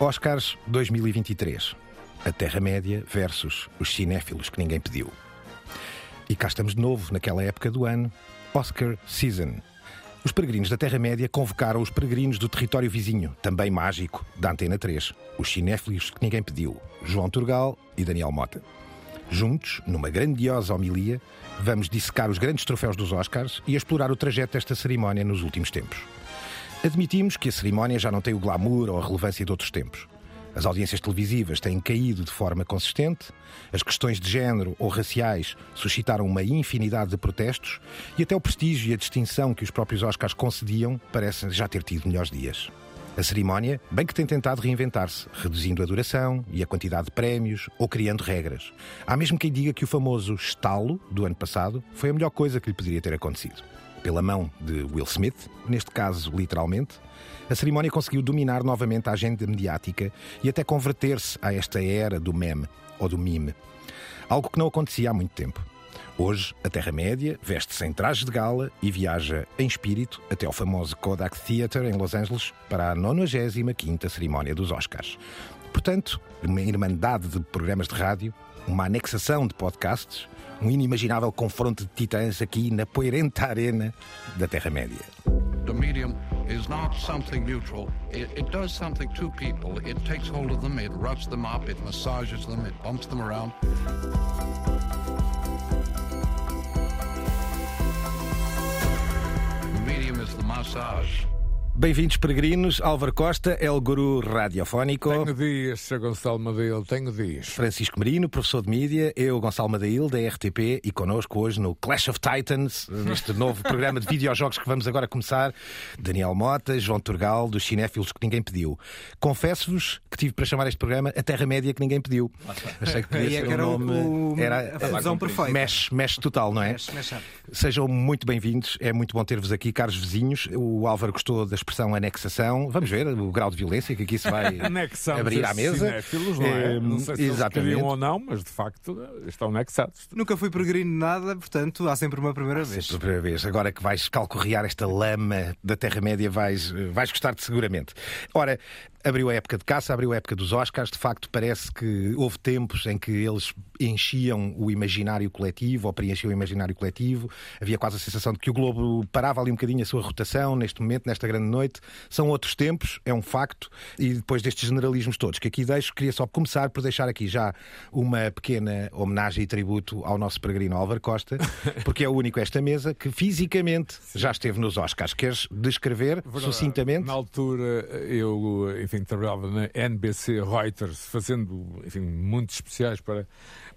Oscars 2023. A Terra-média versus os cinéfilos que ninguém pediu. E cá estamos de novo, naquela época do ano, Oscar Season. Os peregrinos da Terra-média convocaram os peregrinos do território vizinho, também mágico, da Antena 3. Os cinéfilos que ninguém pediu, João Turgal e Daniel Mota. Juntos, numa grandiosa homilia, vamos dissecar os grandes troféus dos Oscars e explorar o trajeto desta cerimónia nos últimos tempos. Admitimos que a cerimónia já não tem o glamour ou a relevância de outros tempos. As audiências televisivas têm caído de forma consistente, as questões de género ou raciais suscitaram uma infinidade de protestos e até o prestígio e a distinção que os próprios Oscars concediam parecem já ter tido melhores dias. A cerimónia, bem que tem tentado reinventar-se, reduzindo a duração e a quantidade de prémios ou criando regras. Há mesmo quem diga que o famoso estalo do ano passado foi a melhor coisa que lhe poderia ter acontecido pela mão de Will Smith, neste caso literalmente, a cerimónia conseguiu dominar novamente a agenda mediática e até converter-se a esta era do meme ou do mime. Algo que não acontecia há muito tempo. Hoje, a Terra-média veste-se em traje de gala e viaja em espírito até ao famoso Kodak Theatre em Los Angeles para a 95ª cerimónia dos Oscars. Portanto, uma irmandade de programas de rádio, uma anexação de podcasts, um inimaginável confronto de titãs aqui na poeirenta arena da Terra-média. The medium is not something neutral. It, it, does something to people. It takes hold of them, it rubs them up, it massages them, it bumps them around. The medium is the massage. Bem-vindos, peregrinos. Álvaro Costa, El Guru Radiofónico. Tenho dias, Sr. Gonçalo Madeil, tenho dias. Francisco Marino, professor de mídia. Eu, Gonçalo Madeil, da RTP. E connosco hoje no Clash of Titans, neste novo programa de videojogos que vamos agora começar. Daniel Mota, João Turgal, dos cinéfilos que ninguém pediu. Confesso-vos que tive para chamar este programa A Terra-média que ninguém pediu. Achei que podia ser era um nome... o- era a fusão perfeita. Mesh, mesh total, não é? Mesh up. Sejam muito bem-vindos, é muito bom ter-vos aqui, caros vizinhos. O Álvaro gostou da expressão anexação. Vamos ver o grau de violência que aqui se vai Anexamos abrir à mesa. cinéfilos, não é? Eh, não sei se eles exatamente. queriam ou não, mas de facto estão anexados. Nunca fui peregrino de nada, portanto há sempre uma primeira vez. Pela primeira vez. Agora que vais calcorrear esta lama da Terra-média, vais, vais gostar de seguramente. Ora, abriu a época de caça, abriu a época dos Oscars. De facto, parece que houve tempos em que eles enchiam o imaginário coletivo ou preenchiam o imaginário coletivo. Havia quase a sensação de que o Globo parava ali um bocadinho a sua rotação neste momento, nesta grande noite. São outros tempos, é um facto. E depois destes generalismos todos que aqui deixo, queria só começar por deixar aqui já uma pequena homenagem e tributo ao nosso peregrino Álvaro Costa, porque é o único esta mesa que fisicamente já esteve nos Oscars. Queres descrever sucintamente? Na altura eu, enfim, trabalhava na NBC Reuters, fazendo, enfim, muitos especiais para,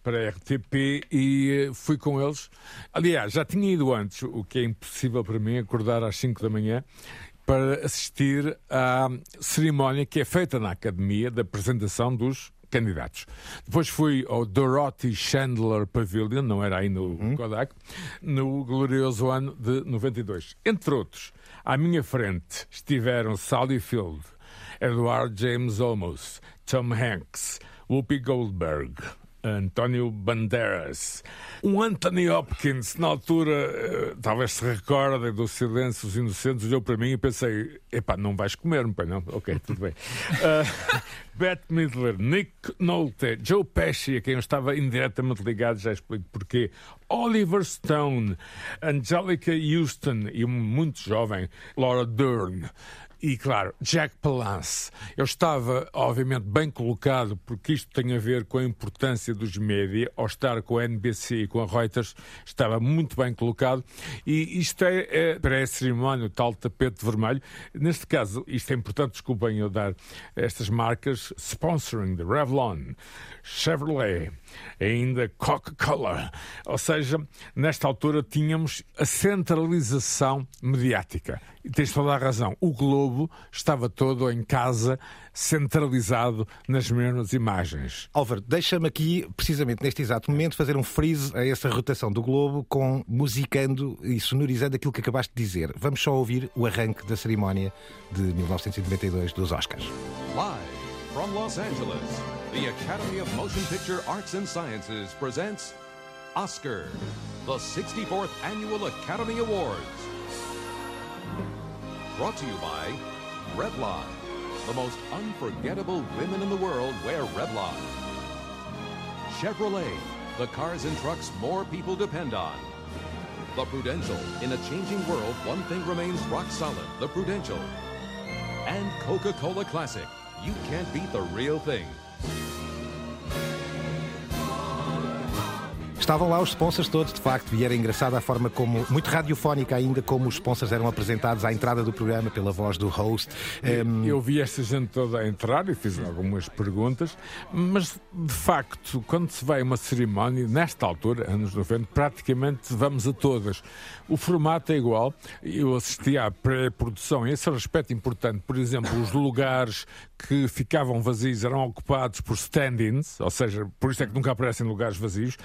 para a RTP e eh, fui com eles. Aliás, já tinha ido antes, o que é impossível para mim acordar às 5 da manhã para assistir à cerimónia que é feita na Academia da apresentação dos candidatos. Depois fui ao Dorothy Chandler Pavilion, não era ainda o Kodak, no glorioso ano de 92. Entre outros, à minha frente estiveram Sally Field, Edward James Olmos, Tom Hanks, Whoopi Goldberg, António Banderas, um Anthony Hopkins, na altura, eh, talvez se recordem do Silêncio dos Inocentes, olhou para mim e pensei: epá, não vais comer-me, pai, não? Ok, tudo bem. Uh, Bette Midler, Nick Nolte, Joe Pesci, a quem eu estava indiretamente ligado, já explico porquê. Oliver Stone, Angelica Houston e um muito jovem, Laura Dern. E claro, Jack Palance. Eu estava, obviamente, bem colocado, porque isto tem a ver com a importância dos média. Ao estar com a NBC e com a Reuters, estava muito bem colocado. E isto é, é para a cerimónia, o tal tapete vermelho. Neste caso, isto é importante, desculpem eu dar estas marcas, sponsoring the Revlon, Chevrolet, ainda Coca-Cola. Ou seja, nesta altura tínhamos a centralização mediática. E tens toda a razão. O Globo estava todo em casa, centralizado nas mesmas imagens. Álvaro, deixa-me aqui, precisamente neste exato momento, fazer um freeze a essa rotação do Globo com musicando e sonorizando aquilo que acabaste de dizer. Vamos só ouvir o arranque da cerimónia de 1992 dos Oscars. Live from Los Angeles, the Academy of Motion Picture Arts and Sciences presents Oscar, the 64th Annual Academy Awards. Brought to you by Revlon, the most unforgettable women in the world wear Revlon. Chevrolet, the cars and trucks more people depend on. The Prudential, in a changing world, one thing remains rock solid the Prudential. And Coca Cola Classic, you can't beat the real thing. Estavam lá os sponsors todos, de facto, e era engraçada a forma como, muito radiofónica ainda, como os sponsors eram apresentados à entrada do programa pela voz do host. Um, Eu vi esta gente toda a entrar e fiz algumas perguntas, mas de facto, quando se vai a uma cerimónia, nesta altura, anos 90, praticamente vamos a todas. O formato é igual. Eu assisti à pré-produção, esse aspecto importante. Por exemplo, os lugares que ficavam vazios eram ocupados por stand-ins, ou seja, por isso é que nunca aparecem lugares vazios.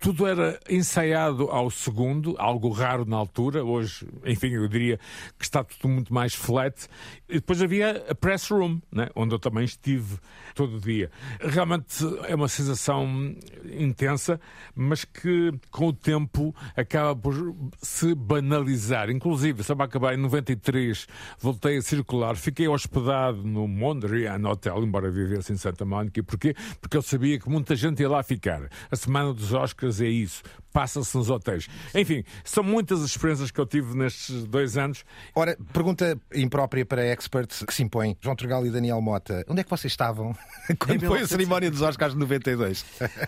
Tudo era ensaiado ao segundo, algo raro na altura. Hoje, enfim, eu diria que está tudo muito mais flat. E depois havia a press room, né, onde eu também estive todo o dia. Realmente é uma sensação intensa, mas que com o tempo acaba por se banalizar. Inclusive, para acabar em 93, voltei a circular, fiquei hospedado no Mondrian Hotel, embora vivesse em Santa Mónica. Porquê? Porque eu sabia que muita gente ia lá ficar. A semana dos Oscars é isso. Passa-se nos hotéis. Enfim, são muitas as experiências que eu tive nestes dois anos. Ora, pergunta imprópria para experts que se impõe. João Trugal e Daniel Mota, onde é que vocês estavam quando foi a cerimónia dos Oscars de 92?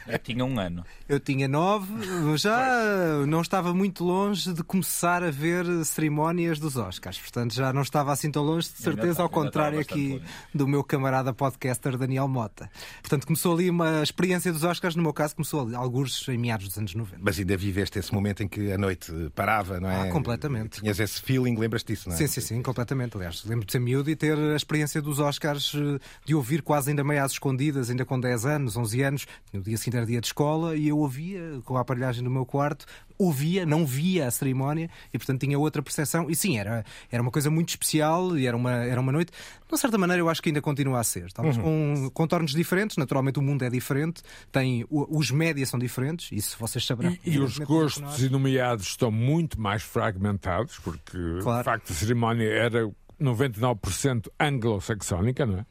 Eu tinha um ano. Eu tinha nove, já não estava muito longe de começar a ver cerimónias dos Oscars. Portanto, já não estava assim tão longe, de certeza, está- ao contrário aqui longe. do meu camarada podcaster Daniel Mota. Portanto, começou ali uma experiência dos Oscars, no meu caso, começou ali, alguns em meados dos anos 90. Mas ainda viveste esse momento em que a noite parava, não é? Ah, completamente. Tinhas esse feeling, lembras-te disso, não é? Sim, sim, sim, completamente. Aliás, lembro de ser miúdo e ter a experiência dos Oscars, eh, de ouvir quase ainda meio às escondidas, ainda com 10 anos, 11 anos. No dia seguinte era dia de escola e eu ouvia, com a aparelhagem do meu quarto, ouvia, não via a cerimónia e, portanto, tinha outra percepção. E sim, era, era uma coisa muito especial e era uma, era uma noite, de uma certa maneira, eu acho que ainda continua a ser. Talvez com contornos diferentes, naturalmente o mundo é diferente, tem, os médias são diferentes, isso vocês saberão. E, os gostos e nomeados estão muito mais fragmentados, porque Claro. de facto a cerimónia era 99% anglo-saxónica, não é?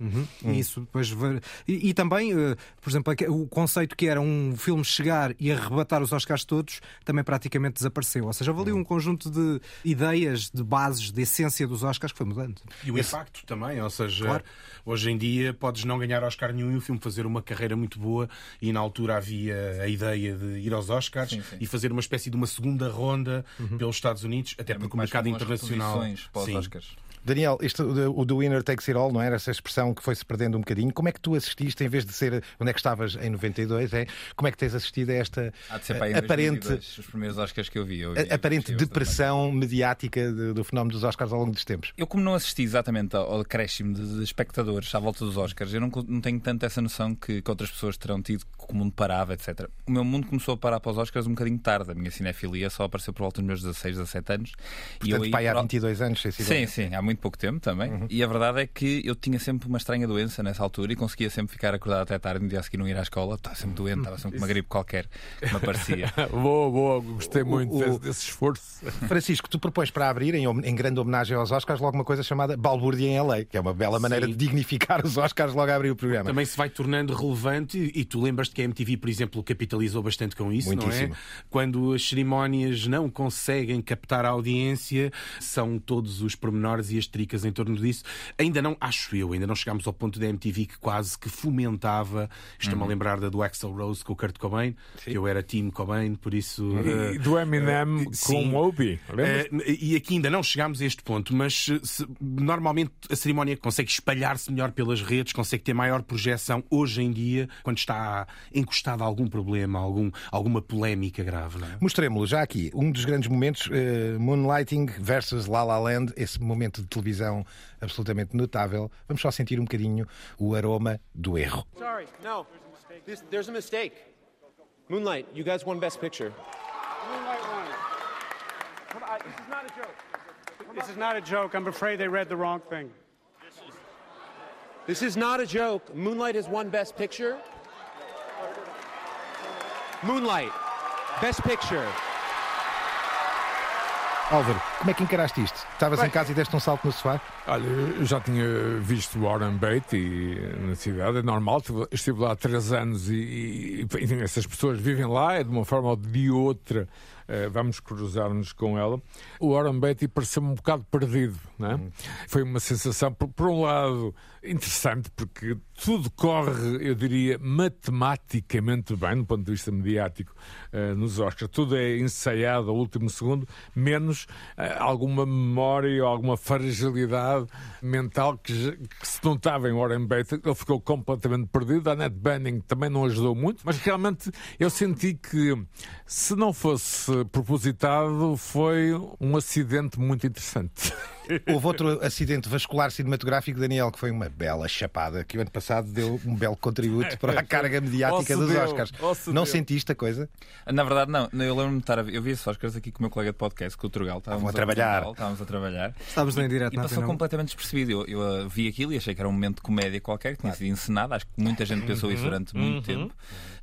E Isso, depois ver- e, e também, eh, por exemplo, o conceito que era um filme chegar e arrebatar os Oscars todos também praticamente desapareceu. Ou seja, houve ali um conjunto de ideias, de bases, de essência dos Oscars que foi mudando. E o impacto também, ou seja, Claro. hoje em dia podes não ganhar Oscar nenhum e o filme fazer uma carreira muito boa e na altura havia a ideia de ir aos Oscars Sim, sim. e fazer uma espécie de uma segunda ronda pelos Estados Unidos, até É porque o mercado internacional. reposições para os Sim. Oscars. Daniel, isto, o do winner takes it all, não era essa expressão que foi-se perdendo um bocadinho? Como é que tu assististe, em vez de ser onde é que estavas em 92, é? como é que tens assistido a esta aparente, 2002, os primeiros Oscars que eu vi. Eu vi a- aparente eu depressão mediática de- do fenómeno dos Oscars ao longo dos tempos? Eu, como não assisti exatamente ao acréscimo de, de espectadores à volta dos Oscars, eu não, não tenho tanto essa noção que, que outras pessoas terão tido, que o mundo parava, etc. O meu mundo começou a parar para os Oscars um bocadinho tarde. A minha cinefilia só apareceu por volta dos meus 16, 17 anos. Portanto, aí, pai, há por- 22 anos, Sim, sensivelmente. sim, há muito pouco tempo também. Uhum. E a verdade é que eu tinha sempre uma estranha doença nessa altura e conseguia sempre ficar acordado até tarde e no dia a seguir não ir à escola. Estava sempre doente, estava sempre com uma gripe qualquer que me aparecia. boa, boa, gostei muito o- desse, desse esforço. Francisco, tu propões para abrir, em, em grande homenagem aos Oscars, logo uma coisa chamada Balbúrdia em LA, que é uma bela maneira Sim. de dignificar os Oscars logo a abrir o programa. Também se vai tornando relevante e, e tu lembras-te que a MTV, por exemplo, capitalizou bastante com isso, não é? Muitíssimo. Quando as cerimónias não conseguem captar a audiência, são todos os pormenores e as tricas em torno disso. Ainda não, acho eu, ainda não chegámos ao ponto da MTV que quase que fomentava. Estou-me a lembrar da do Axel Rose com o Kurt Cobain, que eu era Tim Cobain, por isso. E eh, do Eminem eh, com sim. o Obi. lembras? Eh, e aqui ainda não chegámos a este ponto, mas se- normalmente a cerimónia consegue espalhar-se melhor pelas redes, consegue ter maior projeção hoje em dia, quando está encostado a algum problema, algum, alguma polémica grave. É? Mostremos-lo já aqui. Um dos grandes momentos, eh, Moonlighting versus La La Land, esse momento de televisão absolutamente notável. Vamos só sentir um bocadinho o aroma do erro. Sorry, no. This, there's a mistake. Moonlight, you guys won Best Picture. Moonlight won. Come on, this is not a joke. This is not a joke. I'm afraid they read the wrong thing. This is not a joke. Moonlight has won Best Picture. Moonlight, Best Picture. Álvaro, como é que encaraste isto? Estavas em casa e deste um salto no sofá? Olha, eu já tinha visto Warren Beatty na cidade, é normal, estive- lá há três anos e, e, enfim, essas pessoas vivem lá, é de uma forma ou de outra, eh, vamos cruzar-nos com ela. O Warren Beatty pareceu-me um bocado perdido, é? Foi uma sensação, por, por um lado, interessante, porque tudo corre, eu diria, matematicamente bem, do ponto de vista mediático, eh, nos Oscars. Tudo é ensaiado ao último segundo, menos eh, alguma memória ou alguma fragilidade mental que, que se notava em Warren Beatty. Ele ficou completamente perdido. A Annette Bening também não ajudou muito, mas realmente eu senti que, se não fosse propositado, foi um acidente muito interessante. Houve outro acidente vascular cinematográfico, Daniel, que foi uma bela chapada, que o ano passado deu um belo contributo para a carga mediática dos deu, Oscars. se Não deu. sentiste a coisa? Na verdade, não. Eu lembro-me de estar a ver. Eu vi esses Oscars aqui com o meu colega de podcast, com o Turgal. Estávamos a trabalhar. Portugal, Estávamos a trabalhar. Estávamos em direto E na passou Antena um. completamente despercebido. Eu, eu, uh, vi aquilo e achei que era um momento de comédia qualquer, que tinha sido encenado. Acho que muita gente pensou isso durante muito tempo.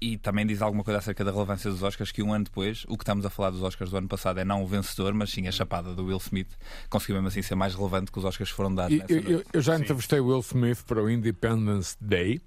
E também diz alguma coisa acerca da relevância dos Oscars, que um ano depois, o que estamos a falar dos Oscars do ano passado é não o vencedor, mas sim a chapada do Will Smith. Conseguiu mesmo assim ser mais relevante que os Oscars foram dados E nessa eu, eu- eu já entrevistei Will Smith para o Independence Day.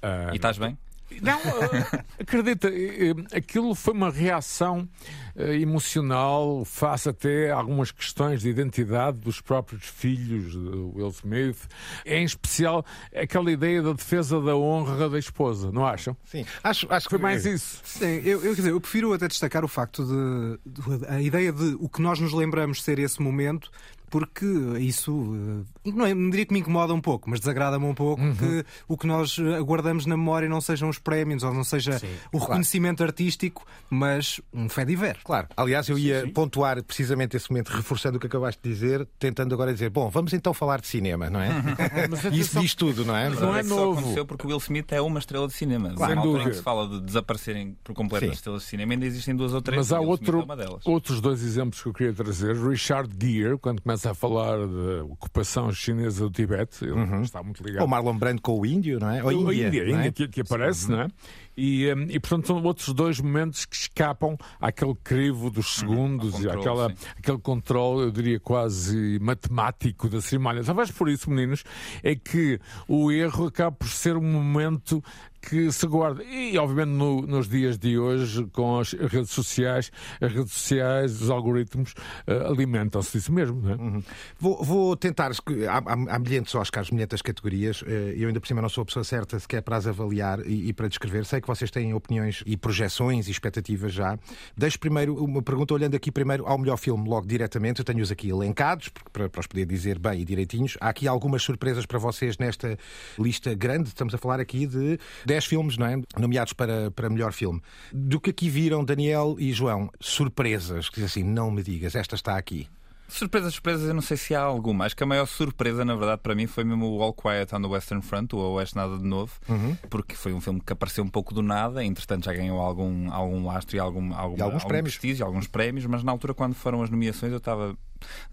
Ah, E estás bem? Não, eh, acredita, eh, eh, aquilo foi uma reação eh, emocional face até a algumas questões de identidade dos próprios filhos de Will Smith, em especial aquela ideia da defesa da honra da esposa, não acham? Sim. Acho, acho Foi que mais isso. Sim, eu, eu, quer dizer, eu prefiro até destacar o facto de, de- a ideia de o que nós nos lembramos ser esse momento, porque isso eh, não, é- não diria que me incomoda um pouco, mas desagrada-me um pouco que o que nós eh, aguardamos na memória não sejam os prémios ou não seja o reconhecimento artístico, mas um fé diver. Claro. Aliás, eu ia pontuar precisamente esse momento, reforçando o que acabaste de dizer, tentando agora dizer, bom, vamos então falar de cinema, não é? E isso diz tudo, não é? Mas Não a é só novo. aconteceu porque o Will Smith é uma estrela de cinema. Sem Numa altura em dúvida. que se fala de desaparecerem por completo Sim. as estrelas de cinema, ainda existem duas ou três. Mas há outro, é uma delas. outros dois exemplos que eu queria trazer. Richard Gere, quando começa a falar da ocupação chinesa do Tibete, ele está muito ligado. Ou Marlon Brando com o índio, não é? Ou Ou Índia, Índia, é? Que, que aparece, não é? E, hum, e portanto são outros dois momentos que escapam àquele crivo dos segundos ao e àquela, sim. aquele controle, eu diria, quase matemático da cerimónia. Talvez por isso, meninos, é que o erro acaba por ser um momento que se guarda. E, obviamente, no- nos dias de hoje, com as redes sociais, as redes sociais, os algoritmos eh, alimentam-se disso mesmo, não é? Vou, vou tentar. Há, há, há milhentos Oscars, milhentas categorias. eh, Eu ainda por cima não sou a pessoa certa sequer para as avaliar e, e para descrever. Sei que vocês têm opiniões e projeções e expectativas já. Deixo primeiro uma pergunta, olhando aqui primeiro ao melhor filme, logo diretamente. Eu tenho-os aqui elencados, para, para os poder dizer bem e direitinhos. Há aqui algumas surpresas para vocês nesta lista grande. Estamos a falar aqui de 10 filmes, não é? Nomeados para, para melhor filme. Do que aqui viram, Daniel e João, surpresas. Que diz assim, não me digas, esta está aqui. Surpresas, surpresas, eu não sei se há alguma. Acho que a maior surpresa, na verdade, para mim foi mesmo o All Quiet on the Western Front, o Oeste Nada de Novo, Uhum. porque foi um filme que apareceu um pouco do nada, entretanto já ganhou algum, algum lastro e algum, algum, E alguns algum prémios. prestígio, alguns prémios, mas na altura, quando foram as nomeações, eu estava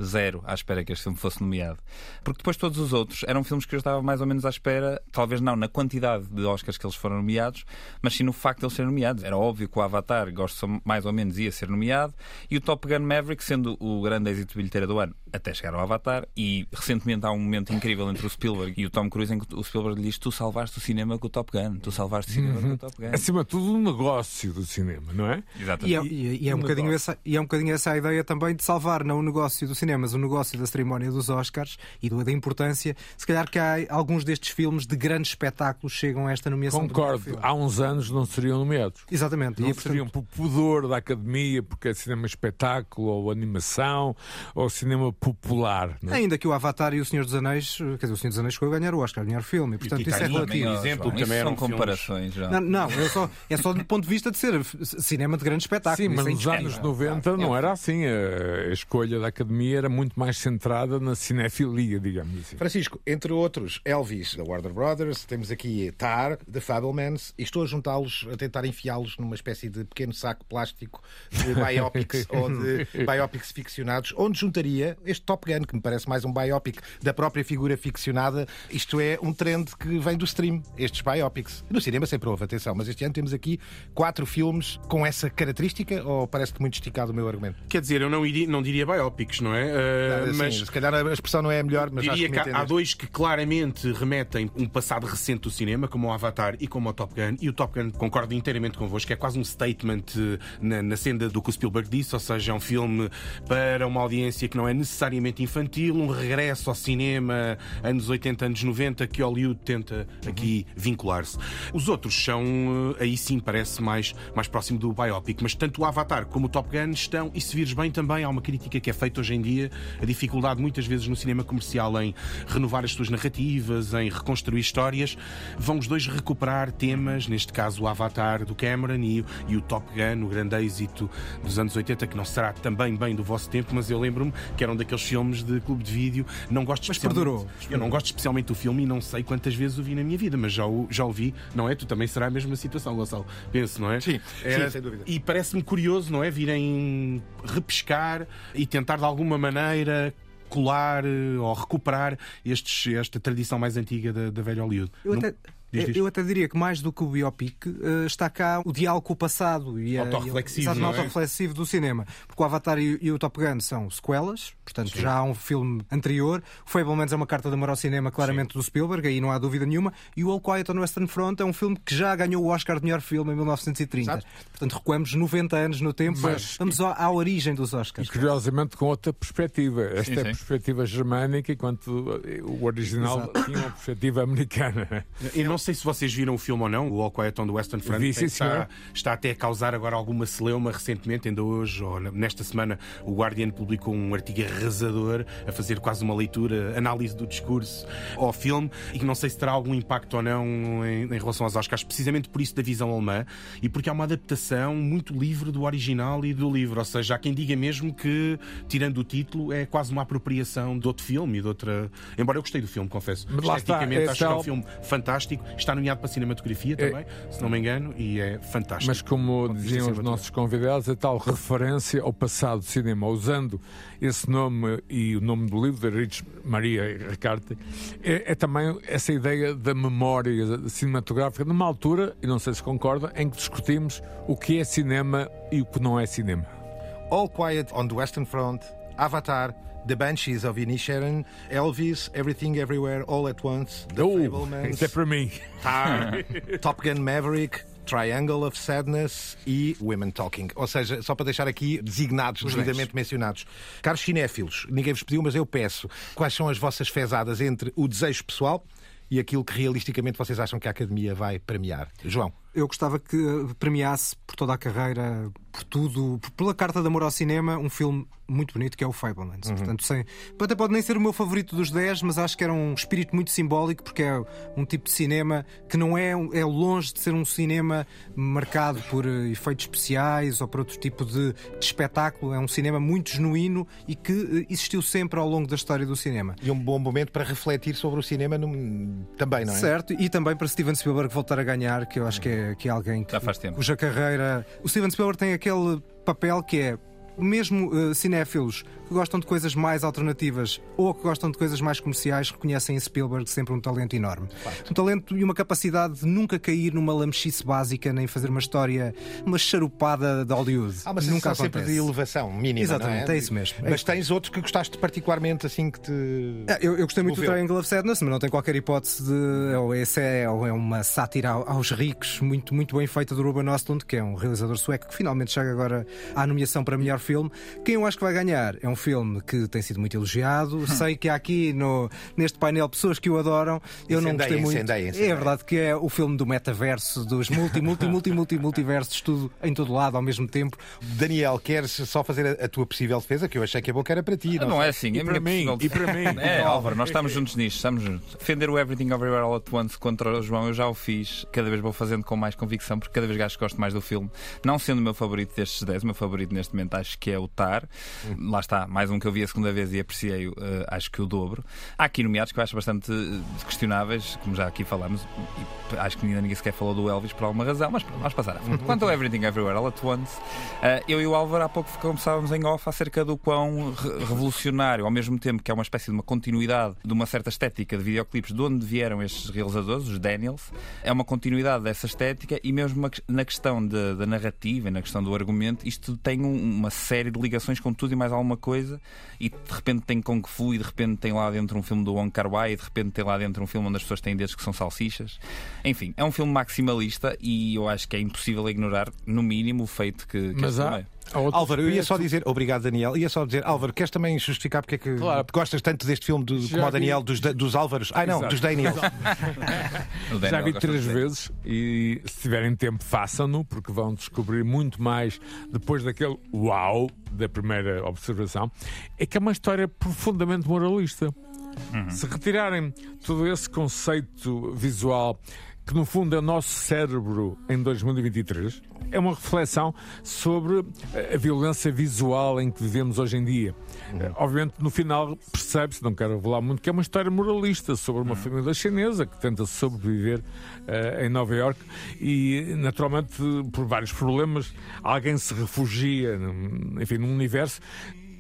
zero à espera que este filme fosse nomeado. Porque depois todos os outros eram filmes que eu estava mais ou menos à espera, talvez não na quantidade de Oscars que eles foram nomeados, mas sim no facto de eles serem nomeados. Era óbvio que o Avatar, gosto mais ou menos, ia ser nomeado, e o Top Gun Maverick, sendo o grande êxito bilheteiro do ano, até chegar ao Avatar, e recentemente há um momento incrível entre o Spielberg e o Tom Cruise em que o Spielberg lhe diz: Tu salvaste o cinema com o Top Gun, tu salvaste o cinema com o Top Gun. Acima de tudo, um negócio do cinema, não é? Exatamente. E é, e- e é um um bocadinho essa, e é um bocadinho essa a ideia também de salvar não o negócio do cinema, mas o negócio da cerimónia dos Oscars e do- da importância. Se calhar que há alguns destes filmes de grande espetáculo chegam a esta nomeação. Concordo, há uns anos não seriam nomeados. Exatamente. Não e, seriam por pudor da academia, porque é cinema espetáculo, ou animação, ou cinema popular. não é? Ainda que o Avatar e o Senhor dos Anéis, quer dizer, o Senhor dos Anéis chegou a ganhar o Oscar, melhor filme, e portanto isso é Titanic relativo. exemplo, também eram comparações já. Não, não é, só, é só do ponto de vista de ser cinema de grande espetáculo. Sim, mas é nos anos indiscutível. 90 não era assim a, a escolha da academia era muito mais centrada na cinefilia, digamos assim. Francisco, entre outros, Elvis, da Warner Brothers, temos aqui Tar, The Fablemans, e estou a juntá-los, a tentar enfiá-los numa espécie de pequeno saco plástico de biopics ou de biopics ficcionados, onde juntaria este Top Gun, que me parece mais um biopic da própria figura ficcionada. Isto é um trend que vem do stream, estes biopics. No cinema sempre houve, atenção, mas este ano temos aqui quatro filmes com essa característica, ou parece-te muito esticado o meu argumento? Quer dizer, eu não, iria, não diria não é? Uh, mas se calhar a expressão não é a melhor, mas diria que, que, há- dois que claramente remetem um passado recente do cinema, como o Avatar e como o Top Gun. E o Top Gun, concordo inteiramente convosco, é quase um statement eh, na, na senda do que o Spielberg disse, ou seja, é um filme para uma audiência que não é necessariamente infantil, um regresso ao cinema anos 80, anos 90, que Hollywood tenta aqui vincular-se. Os outros são, eh, aí sim, parece mais, mais próximo do biopic, mas tanto o Avatar como o Top Gun estão, e se vires bem também, há uma crítica que é feita hoje em dia, a dificuldade muitas vezes no cinema comercial em renovar as suas narrativas, em reconstruir histórias. Vão os dois recuperar temas, neste caso o Avatar do Cameron e, o- e o Top Gun, o grande êxito dos anos 80, que não será também bem do vosso tempo, mas eu lembro-me que era um daqueles filmes de clube de vídeo. Não gosto Mas especialmente- perdurou. Eu não gosto especialmente do filme e não sei quantas vezes o vi na minha vida, mas já o, já o vi, não é? Tu também será a mesma situação, Gonçalo. Penso, não é? Sim, sim, sem dúvida. E parece-me curioso, não é? Virem repescar e tentar de alguma maneira colar eh, ou recuperar estes, esta tradição mais antiga da, da velha Hollywood. Eu Não- até, Diz, diz. eu até diria que mais do que o biopic eh, está cá o diálogo com o passado e a- Autorreflexivo, e o- exato, não é? autorreflexivo do cinema. Porque o Avatar e, e o Top Gun são sequelas, portanto já há um filme anterior. O Fablemans é uma carta de amor ao cinema, claramente do Spielberg, aí não há dúvida nenhuma. E o All Quiet on the Western Front é um filme que já ganhou o Oscar de melhor filme em 1930. Exato. Portanto, recuamos 90 anos no tempo. Mas- Vamos à, à origem dos E Oscars. curiosamente com outra perspectiva. Esta Sim, é a sim. perspectiva germânica, enquanto o original tinha uma perspectiva americana. Eu não sei se vocês viram o filme ou não, o All Quiet on the Western Front. Vi, sim, está, está até a causar agora alguma celeuma recentemente, ainda hoje, ou nesta semana, o Guardian publicou um artigo arrasador a fazer quase uma leitura, análise do discurso ao filme e que não sei se terá algum impacto ou não em, em relação aos Oscars, precisamente por isso da visão alemã e porque há uma adaptação muito livre do original e do livro. Ou seja, há quem diga mesmo que, tirando o título, é quase uma apropriação de outro filme e de outra. Embora eu gostei do filme, confesso. Mas lá está, Esteticamente, é acho que é um filme fantástico. Está nomeado para cinematografia também, se não me engano, e é fantástico. Mas como diziam os nossos convidados, a tal referência ao passado do cinema, usando esse nome e o nome do livro, de Rich Maria Ricarte, é, é também essa ideia da memória cinematográfica, numa altura, e não sei se concorda, em que discutimos o que é cinema e o que não é cinema. All Quiet on the Western Front, Avatar, The Banshees of Inisherin, Elvis, Everything Everywhere All at Once, The Oh, Fablemans, isso é para mim. Tar, Top Gun Maverick, Triangle of Sadness e Women Talking. Ou seja, só para deixar aqui designados, devidamente mencionados. Caros cinéfilos, ninguém vos pediu, mas eu peço, quais são as vossas fezadas entre o desejo pessoal e aquilo que realisticamente vocês acham que a Academia vai premiar? João. Eu gostava que premiasse por toda a carreira, por tudo, por- pela carta de amor ao cinema, um filme muito bonito que é o Fablemans. Portanto, sem, até pode nem ser o meu favorito dos 10, mas acho que era um espírito muito simbólico porque é um tipo de cinema que não é, é longe de ser um cinema marcado por eh, efeitos especiais ou por outro tipo de, de espetáculo. É um cinema muito genuíno e que eh, existiu sempre ao longo da história do cinema. E um bom momento para refletir sobre o cinema num- também, não é? Certo, e também para Steven Spielberg voltar a ganhar, que eu acho que é, que é alguém que, Já faz tempo. cuja carreira. O Steven Spielberg tem aquele papel que é. Mesmo eh, cinéfilos que gostam de coisas mais alternativas ou que gostam de coisas mais comerciais reconhecem em Spielberg sempre um talento enorme. Um talento e uma capacidade de nunca cair numa lamechice básica nem fazer uma história, uma charupada de Hollywood. Há uma nunca sensação sempre acontece. de elevação mínima. Exatamente, não é isso mesmo. Mas tens outros que gostaste particularmente assim que te. Ah, Eu, eu gostei muito do Moveu. Triangle of Sadness, mas não tem qualquer hipótese de. Ou esse é, ou é uma sátira ao- aos ricos, muito, muito bem feita do Ruben Östlund, que é um realizador sueco que finalmente chega agora à nomeação para melhor filme. Quem eu acho que vai ganhar é um filme que tem sido muito elogiado. Sei que há aqui no, neste painel pessoas que o adoram. Eu não gostei muito. incendeiem, É incendeiem. verdade que é o filme do metaverso, dos multi, multi, multi, multi, multiversos, tudo em todo lado ao mesmo tempo. Daniel, queres só fazer a, a tua possível defesa? Que eu achei que a boca era para ti. Não, sei. é assim, E é para mim, possível- e para mim. É, Álvaro, nós estamos juntos nisto, estamos juntos. Defender o Everything Everywhere All at Once contra o João, eu já o fiz, cada vez vou fazendo com mais convicção, porque cada vez que gosto mais do filme. Não sendo o meu favorito destes 10, o meu favorito neste momento acho que é o Tar. Lá está, mais um que eu vi a segunda vez e apreciei, uh, acho que o dobro. Há aqui nomeados que eu acho bastante uh, questionáveis, como já aqui falamos, e acho que ainda ninguém sequer falou do Elvis por alguma razão, mas vamos passar à frente. Quanto ao Everything Everywhere All at Once, uh, eu e o Álvaro há pouco começávamos em off acerca do quão re revolucionário, ao mesmo tempo que é uma espécie de uma continuidade de uma certa estética de videoclipes de onde vieram estes realizadores, os Daniels, é uma continuidade dessa estética e mesmo na questão da narrativa e na questão do argumento, isto tem um, uma série de ligações com tudo e mais alguma coisa e de repente tem Kung Fu e de repente tem lá dentro um filme do Wong Kar Wai e de repente tem lá dentro um filme onde as pessoas têm dedos que são salsichas. Enfim, é um filme maximalista e eu acho que é impossível ignorar, no mínimo, o feito que, que Mas há, Álvaro, eu ia só dizer, obrigado Daniel, ia só dizer, Álvaro, queres também justificar porque é que claro. gostas tanto deste filme do, como o Daniel, dos, dos Álvaros? Ah, não, Exato. dos Daniels. Já vi três vezes e se tiverem tempo, façam-no, porque vão descobrir muito mais depois daquele uau da primeira observação. É que é uma história profundamente moralista. Uhum. Se retirarem todo esse conceito visual que no fundo é o nosso cérebro em 2023, é uma reflexão sobre a violência visual em que vivemos hoje em dia. Uhum. Obviamente, no final, percebe-se, não quero revelar muito, que é uma história moralista sobre uma uhum. família chinesa que tenta sobreviver uh, em Nova York e, naturalmente, por vários problemas, alguém se refugia, enfim, num universo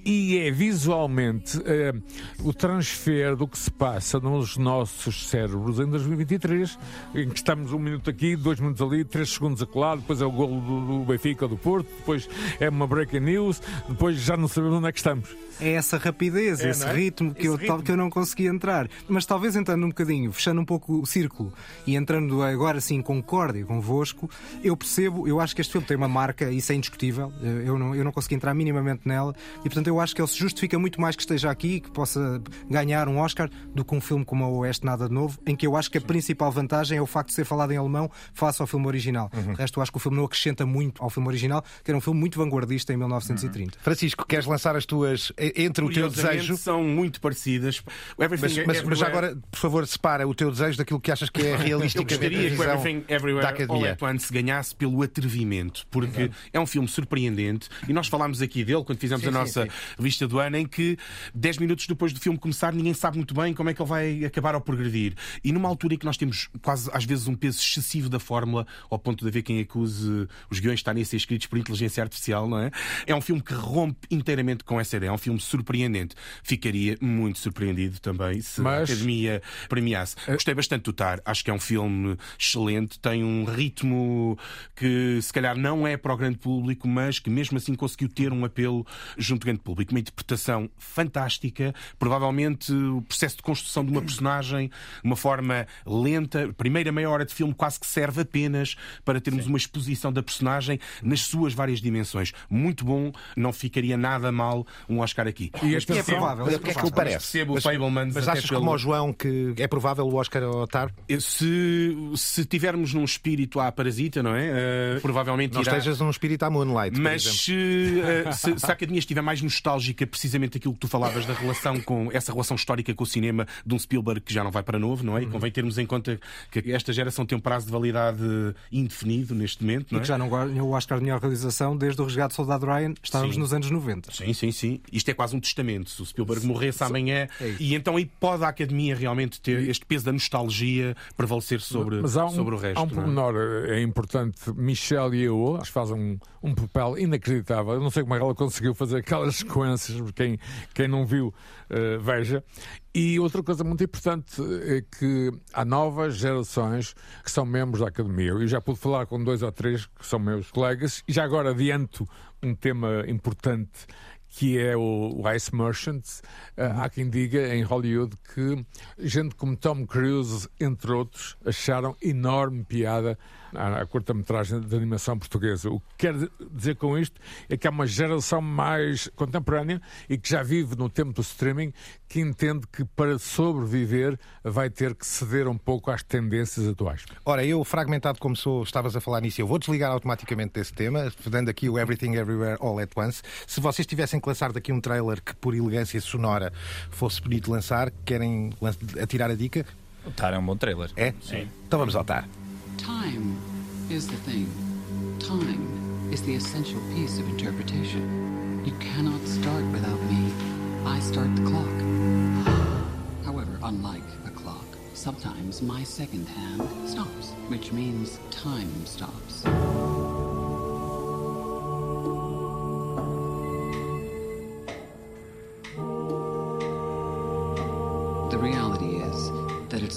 e é visualmente uh, o transfer do que se passa nos nossos cérebros em 2023, em que estamos um minuto aqui, dois minutos ali, três segundos acolá, depois é o golo do, do Benfica do Porto, depois é uma breaking news, depois já não sabemos onde é que estamos. É essa rapidez, é, esse é? ritmo, que, esse eu, ritmo. que eu não consegui entrar. Mas talvez entrando um bocadinho, fechando um pouco o círculo e entrando agora sim em concórdia convosco, eu percebo, eu acho que este filme tem uma marca, isso é indiscutível, eh, eu não, eu não consegui entrar minimamente nela e portanto eu acho que ele se justifica muito mais que esteja aqui que possa ganhar um Oscar do que um filme como o Oeste Nada de Novo, em que eu acho que a principal vantagem é o facto de ser falado em alemão face ao filme original. Uhum. O resto eu acho que o filme não acrescenta muito ao filme original, que era um filme muito vanguardista em 1930. Uhum. Francisco, queres lançar as tuas entre o teu desejo? São muito parecidas. Mas, mas, mas, agora, por favor, separa o teu desejo daquilo que achas que é realístico. eu gostaria que Everything Everywhere All at Once ganhasse pelo atrevimento, porque Exato. é um filme surpreendente e nós falámos aqui dele quando fizemos sim, a nossa sim, sim. Vista do ano em que 10 minutos depois do filme começar ninguém sabe muito bem como é que ele vai acabar ao progredir. E numa altura em que nós temos quase às vezes um peso excessivo da fórmula, ao ponto de haver quem acuse os guiões estarem a ser escritos por inteligência artificial, não é? É um filme que rompe inteiramente com essa ideia. É um filme surpreendente. Ficaria muito surpreendido também se Mas... a Academia premiasse. É- Gostei bastante do Tar. Acho que é um filme excelente. Tem um ritmo que se calhar não é para o grande público, mas que mesmo assim conseguiu ter um apelo junto ao grande público. Uma interpretação fantástica, provavelmente o processo de construção de uma personagem, uma forma lenta. Primeira meia hora de filme quase que serve apenas para termos Sim. uma exposição da personagem nas suas várias dimensões. Muito bom, não ficaria nada mal um Oscar aqui. E este é provável, é, que é que parece? Mas, mas achas pelo... como o João que é provável o Oscar otar? Se, se tivermos num espírito à Parasita, não é? Uh, provavelmente não irá... estejas num espírito à Moonlight. Mas se, uh, se, se a Academia estiver mais nostálgica precisamente aquilo que tu falavas da relação com essa relação histórica com o cinema de um Spielberg que já não vai para novo, não é? E uhum. convém termos em conta que esta geração tem um prazo de validade indefinido neste momento. Não é? E que já não ganhou o Oscar de melhor realização desde o Resgate do Soldado Ryan, estávamos sim. nos anos 90. Sim, sim, sim. Isto é quase um testamento. Se o Spielberg morresse amanhã, é e então aí pode a Academia realmente ter este peso da nostalgia prevalecer sobre, Mas há um, sobre o resto. Há um é? pormenor é? é importante. Michelle Yeoh faz um, um papel inacreditável. Eu não sei como é que ela conseguiu fazer aquelas sequências quem, quem não viu, uh, veja. E outra coisa muito importante é que há novas gerações que são membros da Academia. Eu já pude falar com dois ou três que são meus colegas e já agora adianto um tema importante que é o, Ice Merchants. Uh, há quem diga em Hollywood que gente como Tom Cruise, entre outros, acharam enorme piada à, à curta-metragem de animação portuguesa. O que quer dizer com isto é que há uma geração mais contemporânea e que já vive no tempo do streaming que entende que para sobreviver vai ter que ceder um pouco às tendências atuais. Ora, eu, fragmentado como sou, estavas a falar nisso, eu vou desligar automaticamente desse tema, dando aqui o Everything Everywhere All at Once. Se vocês tivessem que lançar daqui um trailer que, por elegância sonora, fosse bonito lançar, querem atirar a dica? O Tar é um bom trailer. É? Sim. Então vamos ao Tar. Time is the thing. Time is the essential piece of interpretation. You cannot start without me. I start the clock. However, unlike a clock, sometimes my second hand stops, which means time stops.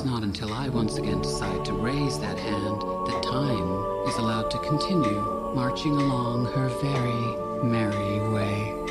It's not until I once again decide to raise that hand that time is allowed to continue marching along her very merry way.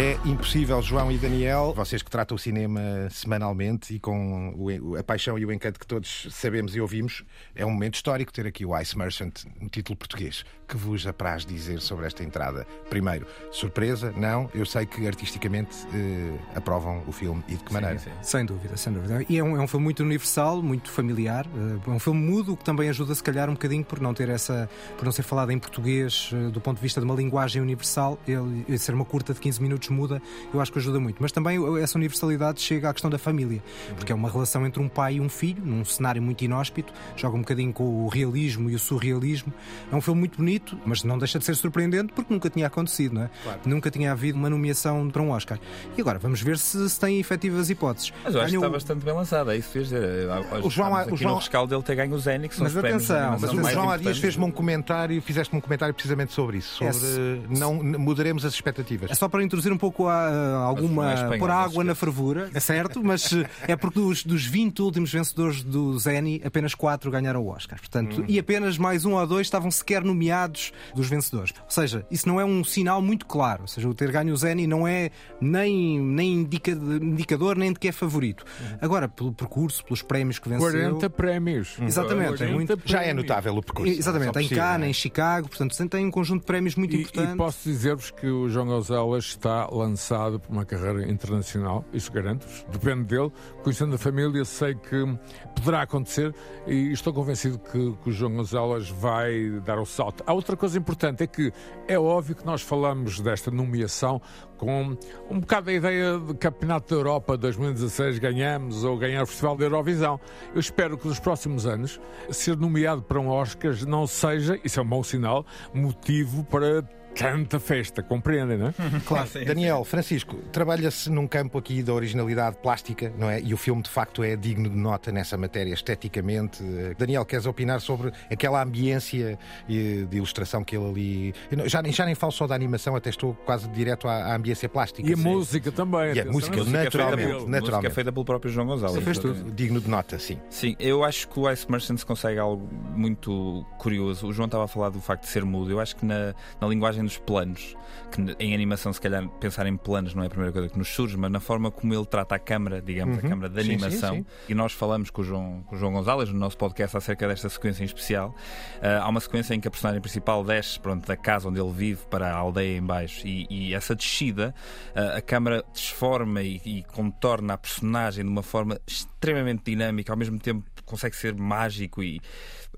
É impossível, João e Daniel, vocês que tratam o cinema semanalmente e com o- a paixão e o encanto que todos sabemos e ouvimos, é um momento histórico ter aqui o Ice Merchant no título português. Que vos apraz dizer sobre esta entrada? Primeiro, surpresa? Não? Eu sei que artisticamente eh, aprovam o filme e de que maneira? Sem dúvida, sem dúvida. E é um, é um filme muito universal, muito familiar. eh, É um filme mudo, que também ajuda, se calhar, um bocadinho por não ter essa. por não ser falado em português eh, do ponto de vista de uma linguagem universal. Ele, ele ser uma curta de 15 minutos muda, eu acho que ajuda muito. Mas também essa universalidade chega à questão da família, porque é uma relação entre um pai e um filho, num cenário muito inóspito, joga um bocadinho com o realismo e o surrealismo. É um filme muito bonito, mas não deixa de ser surpreendente porque nunca tinha acontecido, não é? Nunca tinha havido uma nomeação para um Oscar. E agora, vamos ver se, se tem efetivas hipóteses. Mas eu acho que Ganhou- está bastante bem lançado, é isso que dizer. O João- Estamos o aqui João- no rescaldo dele ter ganho o Zénix, são Mas atenção, Mas o João há dias fez-me um comentário, fizeste-me um comentário precisamente sobre isso, É, sobre não mudaremos as expectativas. É só para introduzir um pouco a, a alguma. É espanhol, pôr não água se na fervura, é certo, mas eh, é porque dos, dos 20 últimos vencedores do Zeni, apenas 4 ganharam o Oscar. Portanto, E apenas mais um ou dois estavam sequer nomeados dos vencedores. Ou seja, isso não é um sinal muito claro. Ou seja, o ter ganho o Zeni não é nem, nem indica- indicador nem de que é favorito. Agora, pelo percurso, pelos prémios que venceu. 40 prémios. Exatamente, é 40 muito- Já é notável o percurso. Exatamente, em por Cannes, não é? em Chicago, portanto, tem- tem um conjunto de prémios muito E, importante. e posso dizer-vos que o João Gonzalez está lançado por uma carreira internacional, isso garanto-vos, depende dele. Conhecendo a família, sei que poderá acontecer e estou convencido que, que o João Gonzalez vai dar o salto. Há outra coisa importante, é que é óbvio que nós falamos desta nomeação com um bocado da ideia de Campeonato da Europa 2016 ganhamos ou ganhar o Festival da Eurovisão. Eu espero que nos próximos anos ser nomeado para um Oscar não seja, isso é um mau sinal, motivo para tanta festa, compreendem, não é? Claro. Daniel, Francisco, trabalha-se num campo aqui da originalidade plástica, não é? E o filme, de facto, é digno de nota nessa matéria, esteticamente. Daniel, queres opinar sobre aquela ambiência eh, de ilustração que ele ali. Eu Já, nem- já nem falo só da animação, até estou quase direto à, à ambiência plástica. E a Sim. música também. E a música, Música feita naturalmente. pelo- Música naturalmente. feita pelo próprio João Gonzalez. Fez tudo. Digno de nota, sim. Sim, eu acho que o Ice Merchants consegue algo muito curioso. O João estava a falar do facto de ser mudo. Eu acho que na, na linguagem dos planos, que em animação, se calhar, pensar em planos não é a primeira coisa que nos surge, mas na forma como ele trata a câmara, digamos, a câmara de Sim, sim, animação. sim. E nós falamos com o, João, com o João Gonzalez no nosso podcast acerca desta sequência em especial. Ah, há uma sequência em que a personagem principal desce pronto, da casa onde ele vive para a aldeia em baixo e, e essa descida, ah, a câmara desforma e, e contorna a personagem de uma forma extremamente dinâmica, ao mesmo tempo consegue ser mágico e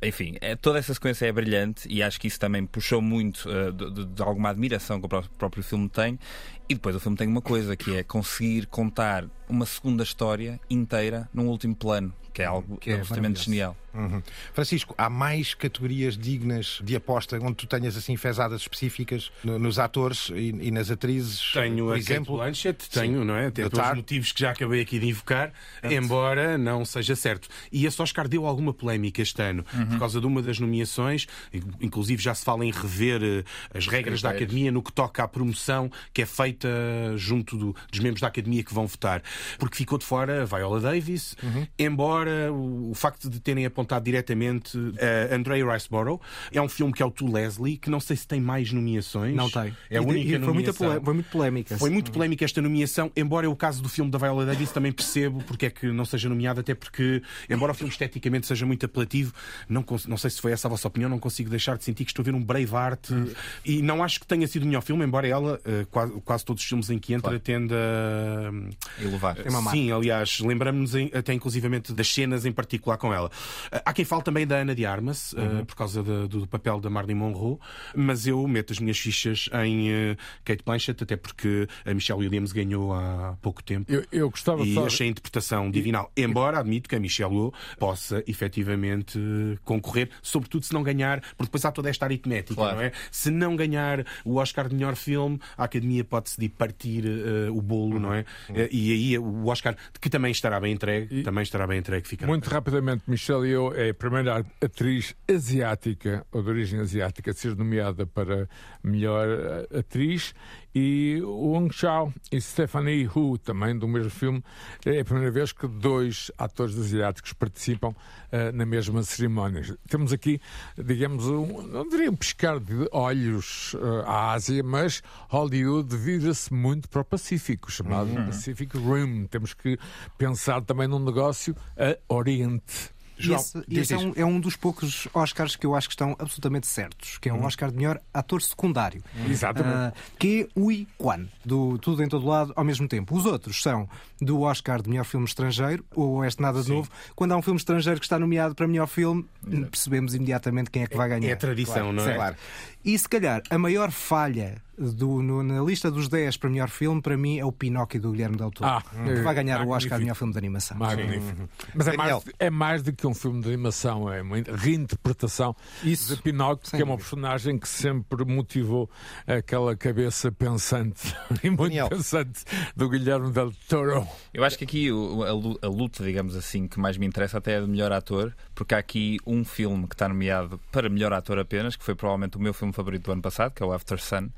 enfim, é- toda essa sequência é brilhante e acho que isso também puxou muito de, de- de alguma admiração que o pró- próprio filme tem. E depois o filme tem uma coisa que é conseguir contar uma segunda história inteira num último plano, que é algo Que é absolutamente genial. Uhum. Francisco, há mais categorias dignas de aposta onde tu tenhas assim fezadas específicas no- nos atores e, e nas atrizes? Tenho por a exemplo. Kate Blanchett, tenho, não é? Até The pelos Tar. motivos que já acabei aqui de invocar, embora não seja certo. E esse Oscar deu alguma polémica este ano, por causa de uma das nomeações, inclusive já se fala em rever eh, as regras da. Academia no que toca à promoção que é feita junto do- dos membros da Academia que vão votar. Porque ficou de fora a Viola Davis, embora o, o facto de terem apontado diretamente a Andrea Riceborough, é um filme que é o To Leslie, que não sei se tem mais nomeações. Não tem. É a E- única e foi, muita nomeação. polé- foi muito polémica. Foi muito polémica esta nomeação, embora o caso do filme da Viola Davis também percebo porque é que não seja nomeado, até porque, embora o filme esteticamente seja muito apelativo, não, não sei se foi essa a vossa opinião, não consigo deixar de sentir que estou a ver um Braveheart e não acho que tenha sido o melhor filme, embora ela, eh, quase, quase todos os filmes em que entra, Claro. tenda. hum, E levar. uma marca. Sim, aliás, lembramos-nos em- até inclusivamente das cenas em particular com ela. Uh, há quem fale também da Ana de Armas, uh, Uhum. por causa da- do, papel da Marilyn Monroe, mas eu meto as minhas fichas em uh, Kate Blanchett, até porque a Michelle Williams ganhou há pouco tempo. Eu, eu gostava E só. achei a interpretação divinal. Embora admito que a Michelle Yeoh possa efetivamente concorrer, sobretudo se não ganhar, porque depois há toda esta aritmética, Claro. não é? Se não ganhar o Oscar de melhor filme, a Academia pode decidir partir eh, o bolo, não é? Eh, e aí o Oscar, que também estará bem entregue, também estará bem entregue, fica. Muito rapidamente, Michelle Yeoh é a primeira atriz asiática, ou de origem asiática, a ser nomeada para melhor eh, atriz. E o Wong Chao e Stephanie Hu, também do mesmo filme, é a primeira vez que dois atores asiáticos participam eh, na mesma cerimónia. Temos aqui, digamos, um, não diria um pescar de olhos eh, à Ásia, mas Hollywood vira-se muito para o Pacífico, chamado Pacific Rim. Temos que pensar também num negócio a Oriente. E João, esse, esse é, um, é um dos poucos Oscars que eu acho que estão absolutamente certos, que é um Oscar de melhor ator secundário. Exatamente. Ah, que é Ui Kwan, do Tudo em Todo Lado ao mesmo tempo. Os outros são do Oscar de melhor filme estrangeiro, ou Este Nada de Novo. Quando há um filme estrangeiro que está nomeado para melhor filme, percebemos imediatamente quem é que vai ganhar. É a tradição, não é? Claro. E se calhar a maior falha do- no- na lista dos 10 para melhor filme, para mim, é o Pinóquio do Guilherme Del Toro, Ah, que vai ganhar o Oscar magnífico. de melhor filme de animação. Magnífico. Mas é mais, é mais do que um filme de animação, é uma reinterpretação Isso. de Pinóquio, Sem que é uma personagem que sempre motivou aquela cabeça pensante e muito Daniel. pensante do Guilherme Del Toro. Eu acho que aqui a luta, digamos assim, que mais me interessa até é de melhor ator, porque há aqui um filme que está nomeado para melhor ator apenas, que foi provavelmente o meu filme favorito do ano passado, que é o After Sun,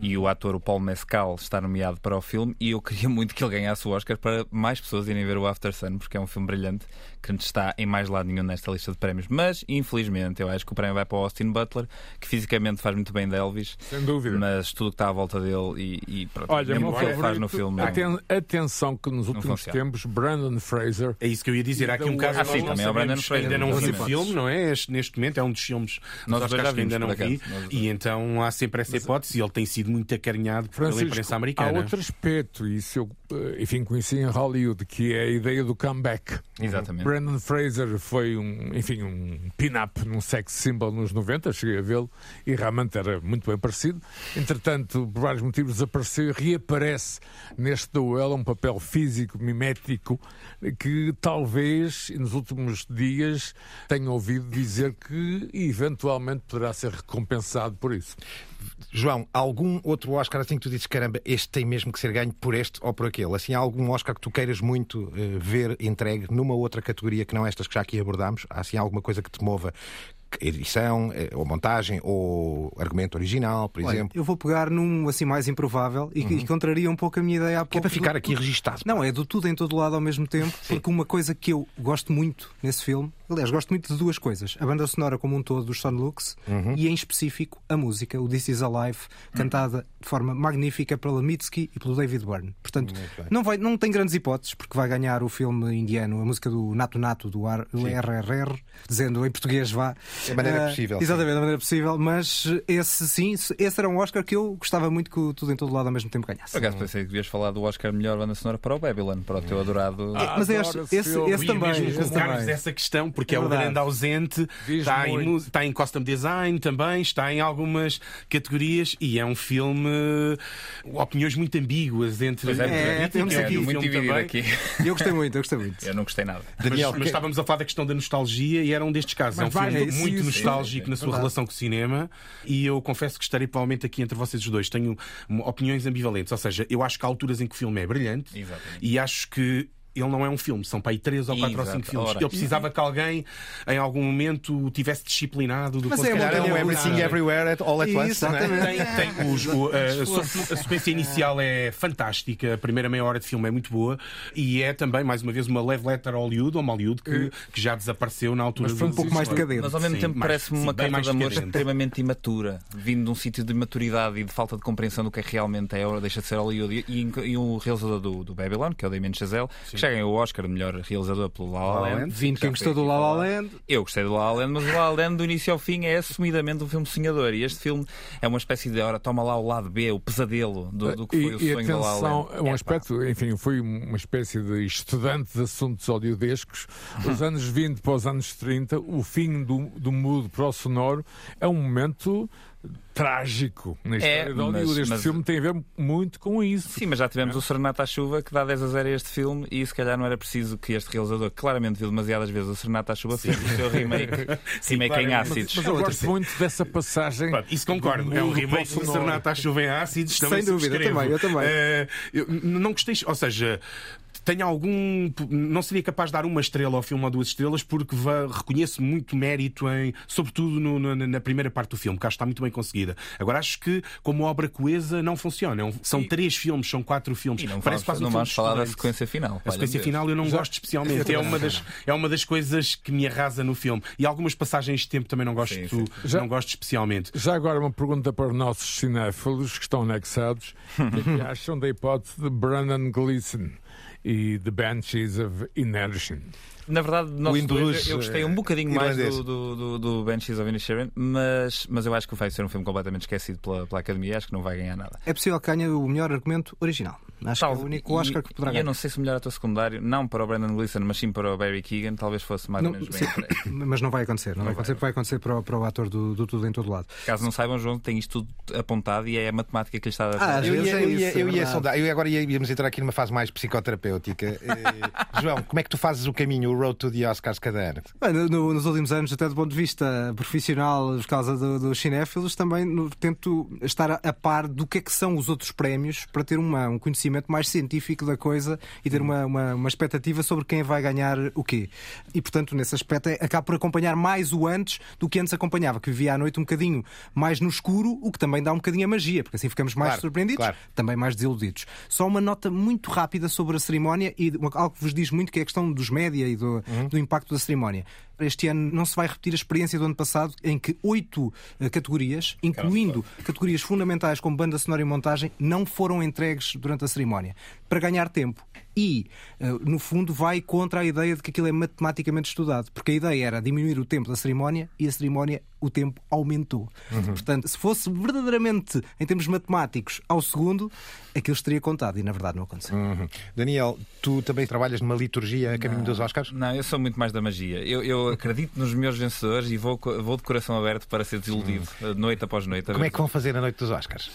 e o ator, o Paulo Mescal, está nomeado para o filme, e eu queria muito que ele ganhasse o Oscar para mais pessoas irem ver o After Sun, porque é um filme brilhante, que não está em mais lado nenhum nesta lista de prémios. Mas, infelizmente, eu acho que o prémio vai para o Austin Butler, que fisicamente faz muito bem de Elvis, Sem dúvida. mas tudo o que está à volta dele e, e pronto, Olha, mesmo o que ele faz no filme. não- aten- atenção que nos últimos tempos Brandon Fraser É isso que eu ia dizer. Há aqui um caso ah, sim, também é o Brandon Fraser, ainda não vi o filme, não é? Este- Neste momento é um dos filmes Nós dos que ainda não vi. acaso. E então há sempre essa hipótese e ele tem sido muito acarinhado pela Francisco, imprensa há americana. outro aspecto, e isso eu, eh, enfim, conheci em Hollywood, que é a ideia do comeback. Exatamente. Brandon Fraser foi um, enfim, um pin-up num sex symbol nos 90, cheguei a vê-lo e realmente era muito bem parecido. Entretanto, por vários motivos desapareceu e reaparece neste duelo um papel físico, mimético, que talvez nos últimos dias tenha ouvido dizer que eventualmente poderá ser recompensado por isso. João, algum outro Oscar assim que tu dizes, caramba, este tem mesmo que ser ganho por este ou por aquele? Assim, há algum Oscar que tu queiras muito eh, ver entregue numa outra categoria que não estas que já aqui abordámos? Há assim alguma coisa que te mova? Edição, eh, ou montagem, ou argumento original, por Olha, exemplo? eu vou pegar num assim mais improvável e que e contraria um pouco a minha ideia há pouco. Que é para ficar do- aqui registado. Não, é do tudo em todo lado ao mesmo tempo, porque uma coisa que eu gosto muito nesse filme, aliás, gosto muito de duas coisas: a banda sonora como um todo dos Son Lux e, em específico, a música, o This Is Alive, cantada de forma magnífica pela Mitski e pelo David Byrne. Portanto, não, vai, não tem grandes hipóteses, porque vai ganhar o filme indiano, a música do Nato Nato, do, do RRR, dizendo em português vá. Da maneira Ah, possível, sim. Exatamente, da maneira possível, mas esse sim, esse era um Oscar que eu gostava muito que tudo em todo lado ao mesmo tempo ganhasse. Por acaso pensei que devias falar do Oscar melhor banda sonora para o Babylon, para o teu adorado. Ah, mas adoro este, esse esse, filme. esse Eu ia também. mesmo esse colocar-vos também. essa questão, porque É é, o grande ausente. Está em, muito. está em costume design também, está em algumas categorias e é um filme. eh, opiniões muito ambíguas entre. Pois é, é, temos e o aqui muito filme dividido também. aqui. Eu gostei muito, eu gostei muito. Eu não gostei nada. Daniel, mas, mas que- estávamos a falar da questão da nostalgia e era um destes casos. Mas é um filme é isso, muito nostálgico na sua relação com o cinema e eu confesso que estarei provavelmente aqui entre vocês os dois. Tenho opiniões ambivalentes. Ou seja, eu acho que há alturas em que o filme é brilhante Exatamente. e acho que. Ele não é um filme, são para aí três ou quatro ou Exato. cinco filmes. Ora. Ele precisava que alguém, em algum momento, o tivesse disciplinado do Mas é Calhar é um. Everything Everywhere at All at Once. É? tem, tem os- o- a, a sequência inicial é fantástica, a primeira meia hora de filme é muito boa e é também, mais uma vez, uma leve letter a Hollywood, ou Hollywood que, que já desapareceu na altura Mas do um pouco mais decadente. Mas ao mesmo Sim, tempo parece-me uma carta de amor extremamente imatura, vindo de um sítio de maturidade e de falta de compreensão do que é realmente é, ou deixa de ser Hollywood. E, e, e o realizador do, do Babylon, que é o Damien Chazelle, que que já ganhou o Oscar de melhor realizador pelo La La Land. Vinte Já quem foi gostou do La La. Land. Eu gostei do La La Land, mas o La La Land do início ao fim é assumidamente um filme sonhador. E este filme é uma espécie de, ora, toma lá o lado B, o pesadelo do, do que foi e, o e sonho do La La atenção, Land. é um aspecto, enfim, fui uma espécie de estudante de assuntos audiodescos. Os anos 20 para os anos 30, o fim do, do mudo para o sonoro é um momento trágico na história de Hollywood. mas- Este mas- filme tem a ver muito com isso. Sim, mas já tivemos o Serenata à Chuva que dá 10 a 0 a este filme e se calhar não era preciso que este realizador, que claramente viu demasiadas vezes o Serenata à Chuva, fizesse o seu remake, remake em claramente. ácidos. Mas eu gosto muito dessa passagem. Isso concordo. do É um remake sonoro. Serenata à Chuva em ácidos. Também Sem dúvida, eu também, eu também. Eh, eu não gostei, ou seja. Tenho algum. Não seria capaz de dar uma estrela ao filme ou duas estrelas, porque reconheço muito mérito em. Sobretudo no- no- na primeira parte do filme, que acho que está muito bem conseguida. Agora acho que, como obra coesa, não funciona. É São três filmes, são quatro filmes. E não Parece vamos, quase um não filme vamos falar da sequência final. A sequência Deus. final eu não gosto especialmente. É uma, das, é uma das coisas que me arrasa no filme. E algumas passagens de tempo também não gosto, Sim, sim. Já- não gosto especialmente. Já agora uma pergunta para os nossos cinéfilos que estão anexados. O que é que acham da hipótese de Brandon Gleeson e The Banshees of Inisherin? Na verdade, nós dois, eu gostei um eh, bocadinho mais irlandês. do, do, do, do Banshees of Inisherin, mas, mas eu acho que vai ser um filme completamente esquecido pela, pela Academia. Acho que não vai ganhar nada. É possível que ganhe o melhor argumento original. Acho que é o único Oscar E- que poderá ganhar. eu não sei se o melhor ator secundário, não para o Brandon Gleeson, mas sim para o Barry Keegan, talvez fosse mais Não, ou menos bem sim, entregue. mas não vai acontecer. Não, vai acontecer porque vai acontecer para, o- para o ator do, do Tudo em Todo Lado. Caso não saibam, João tem isto tudo apontado e é a matemática que lhe está a dar. Ah, Eu ia, é eu isso, ia, é eu ia sondar, eu agora ia- íamos entrar aqui numa fase mais psicoterapêutica. Eh, João, como é que tu fazes o caminho, o road to the Oscars cada ano? Bem, no- no- nos últimos anos, até do ponto de vista profissional, por causa do- dos cinéfilos, também no- tento estar a, a par do que é que são os outros prémios para ter uma- um conhecimento mais científico da coisa e ter uma, uma, uma expectativa sobre quem vai ganhar o quê. E, portanto, nesse aspecto, é, acabo por acompanhar mais o antes do que antes acompanhava, que vivia à noite um bocadinho mais no escuro, o que também dá um bocadinho a magia, porque assim ficamos mais Claro, surpreendidos, claro. também mais desiludidos. Só uma nota muito rápida sobre a cerimónia e algo que vos diz muito que é a questão dos média e do, do impacto da cerimónia. Este ano não se vai repetir a experiência do ano passado, em que oito eh, categorias, incluindo categorias fundamentais como banda sonora e montagem, não foram entregues durante a cerimónia. Para ganhar tempo. E, eh, no fundo, vai contra a ideia de que aquilo é matematicamente estudado. Porque a ideia era diminuir o tempo da cerimónia e a cerimónia, o tempo aumentou. Portanto, se fosse verdadeiramente, em termos matemáticos, ao segundo, aquilo estaria contado. E, na verdade, não aconteceu. Uhum. Daniel, tu também trabalhas numa liturgia a caminho dos Oscars? Não, eu sou muito mais da magia. Eu, eu acredito nos meus vencedores e vou, vou de coração aberto para ser desiludido, eh, noite após noite. a Como é que vão fazer a noite dos Oscars?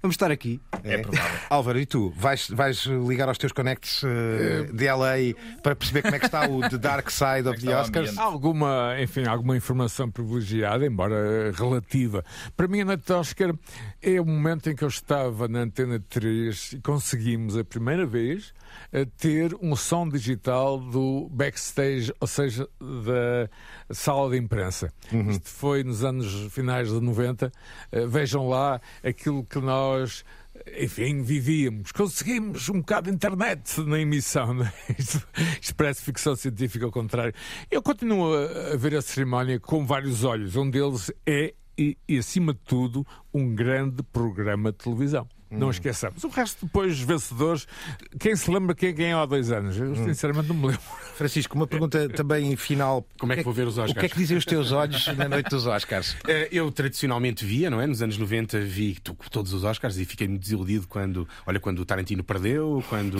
Vamos estar aqui. É provável. Álvaro, e tu? Vais, vais ligar aos teus connects eh, de LA para perceber como é que está o The Dark Side of que the Oscars? alguma, enfim, alguma informação privilegiada, embora relativa. Para mim, a noite Oscar é o momento em que eu estava na Antena 3 e conseguimos a primeira vez ter um som digital do backstage, ou seja, da sala de imprensa. Isto foi nos anos finais de 90. Eh, Vejam lá aquilo que nós enfim, vivíamos. Conseguimos um bocado de internet na emissão. Não é? isto, isto parece ficção científica ao contrário. Eu continuo a, a ver a cerimónia com vários olhos. Um deles é, e, e acima de tudo, um grande programa de televisão. Não esqueçamos. O resto, depois, vencedores. Quem se lembra quem ganhou há dois anos? Eu, sinceramente, não me lembro. Francisco, uma pergunta também final. Como é que vou ver os O que é Oscars? que dizem os teus olhos na noite dos Oscars? Eh, Eu tradicionalmente via, não é? Nos anos 90 vi to- todos os Oscars e fiquei muito desiludido quando, olha, quando o Tarantino perdeu, quando,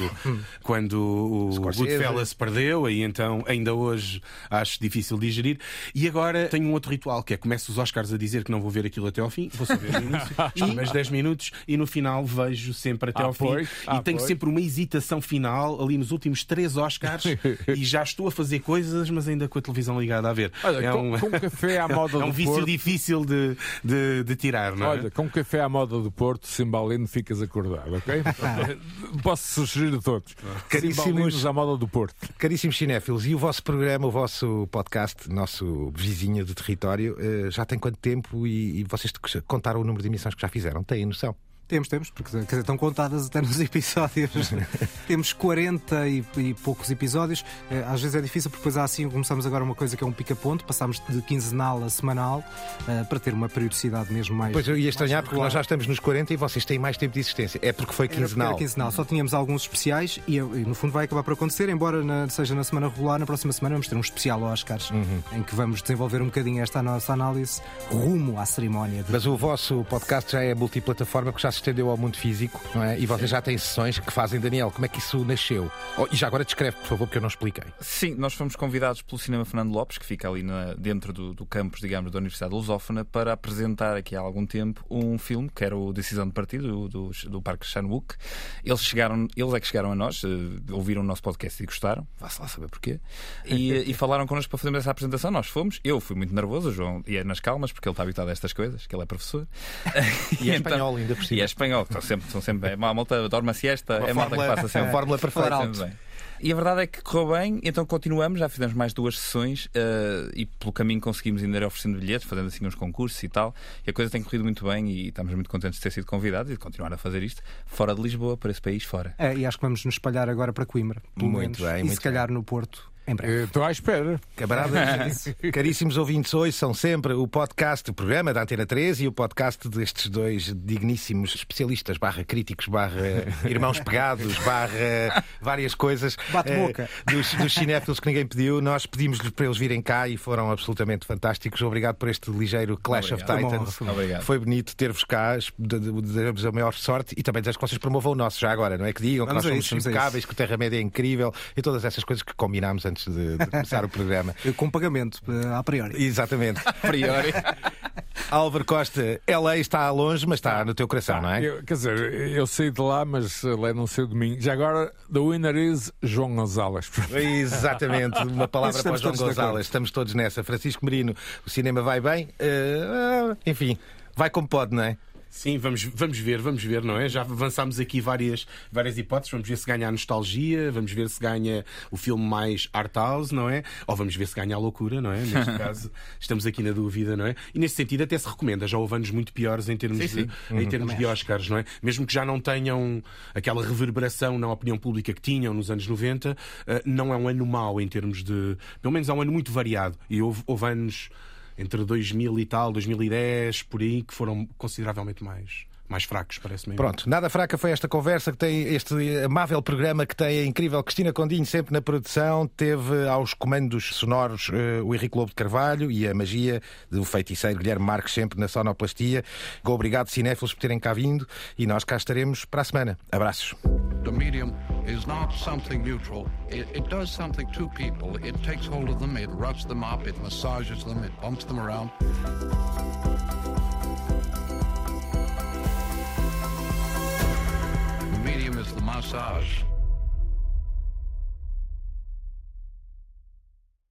quando o Scorsese. Goodfellas perdeu, e então ainda hoje acho difícil de digerir. E agora tenho um outro ritual, que é começo os Oscars a dizer que não vou ver aquilo até ao fim, vou só ver no início, primeiros 10 minutos e no final vejo sempre até Ah, ao fim. pois, ah, e tenho pois. sempre uma hesitação final ali nos últimos três Oscars e já estou a fazer coisas, mas ainda com a televisão ligada a ver. Olha, é com, um, com café à moda é um do vício Porto. difícil de, de, de tirar, não é? Olha, com café à moda do Porto, Cimbalino, ficas acordado, ok? Posso sugerir a todos. Caríssimos- à moda do Porto. Caríssimos cinéfilos, e o vosso programa, o vosso podcast, nosso vizinho de território, eh, já tem quanto tempo e, e vocês contaram o número de emissões que já fizeram? Têm noção? Temos, temos, porque quer dizer, estão contadas até nos episódios. temos 40 e, e, poucos episódios. Eh, às vezes é difícil, porque depois há assim, começamos agora uma coisa que é um pica-ponto, passamos de quinzenal a semanal uh, para ter uma periodicidade mesmo mais. Pois eu ia estranhar, porque nós já estamos nos 40 e vocês têm mais tempo de existência. É porque foi quinzenal. Era quinzenal. Só tínhamos alguns especiais e, e, no fundo vai acabar por acontecer, embora na, seja na semana regular, na próxima semana vamos ter um especial Oscars uhum. em que vamos desenvolver um bocadinho esta nossa análise rumo à cerimónia. De... Mas o vosso podcast já é multiplataforma, porque já se estendeu ao mundo físico, não é? E vocês já têm sessões que fazem, Daniel. Como é que isso nasceu? Oh, e já agora descreve, por favor, porque eu não expliquei. Sim, nós fomos convidados pelo Cinema Fernando Lopes, que fica ali na, dentro do, do, campus, digamos, da Universidade de Lusófona, para apresentar aqui há algum tempo um filme que era o Decisão de Partido, do, do, do Parque Shanwook. Eles chegaram, eles é que chegaram a nós, uh, ouviram o nosso podcast e gostaram, vá-se lá saber porquê, e, e falaram connosco para fazermos essa apresentação. Nós fomos, eu fui muito nervoso, o João ia nas calmas, porque ele está habituado a estas coisas, que ele é professor. e é então, espanhol ainda por cima. Espanhol, estão sempre, são sempre bem. A malta dorme a siesta, uma é a malta que passa sempre. É fórmula para falar alto. E a verdade é que correu bem, então continuamos, já fizemos mais duas sessões uh, e pelo caminho conseguimos ainda ir oferecendo bilhetes, fazendo assim uns concursos e tal. E a coisa tem corrido muito bem e estamos muito contentes de ter sido convidados e de continuar a fazer isto fora de Lisboa, para esse país fora. É, e acho que vamos nos espalhar agora para Coimbra. Muito menos, bem. E muito se calhar bem. no Porto em breve. Estou à espera. Camaradas, caríssimos ouvintes, hoje são sempre o podcast, o programa da Antena 3 e o podcast destes dois digníssimos especialistas, barra críticos, barra irmãos pegados, barra várias coisas. Bate-boca. Eh, dos, dos cinéfilos que ninguém pediu. Nós pedimos-lhes para eles virem cá e foram absolutamente fantásticos. Obrigado por este ligeiro Clash Obrigado. of Titans. Obrigado. Foi bonito ter-vos cá. Desejamos a maior sorte e também desejo que vocês promovam o nosso já agora, não é? Que digam vamos que nós somos impecáveis, que o Terra-média é incrível e todas essas coisas que combinámos antes antes de, de começar o programa. Com pagamento, eh, a priori. Exatamente. A priori. Álvaro Costa, LA está longe, mas está no teu coração, não é? Eu, quer dizer, eu saí de lá, mas lá não sei o domingo. Já agora, the winner is João Gonzalez. Exatamente, uma palavra para o João Gonzalez. Estamos todos nessa. Francisco Merino, o cinema vai bem. Uh, enfim, vai como pode, não é? Sim, vamos, vamos ver, vamos ver, não é? Já avançámos aqui várias, várias hipóteses. Vamos ver se ganha a nostalgia, vamos ver se ganha o filme mais art house, não é? Ou vamos ver se ganha a loucura, não é? Neste caso, estamos aqui na dúvida, não é? E nesse sentido até se recomenda. Já houve anos muito piores em termos, sim, sim. De, uhum. em termos de Oscars, não é? Mesmo que já não tenham aquela reverberação na opinião pública que tinham nos anos 90, eh, não é um ano mau em termos de. Pelo menos é um ano muito variado. E houve, houve anos entre 2000 e tal, 2010, por aí, que foram consideravelmente mais mais fracos, parece-me. Pronto, nada fraca foi esta conversa que tem este amável programa que tem a incrível Cristina Condinho sempre na produção, teve aos comandos sonoros uh, o Henrique Lobo de Carvalho e a magia do feiticeiro Guilherme Marques sempre na sonoplastia. Obrigado, cinéfilos, por terem cá vindo e nós cá estaremos para a semana. Abraços. The medium is not something neutral. It, it does something to people. It takes hold of them, it rubs them up, it massages them, it bumps them around. Massage.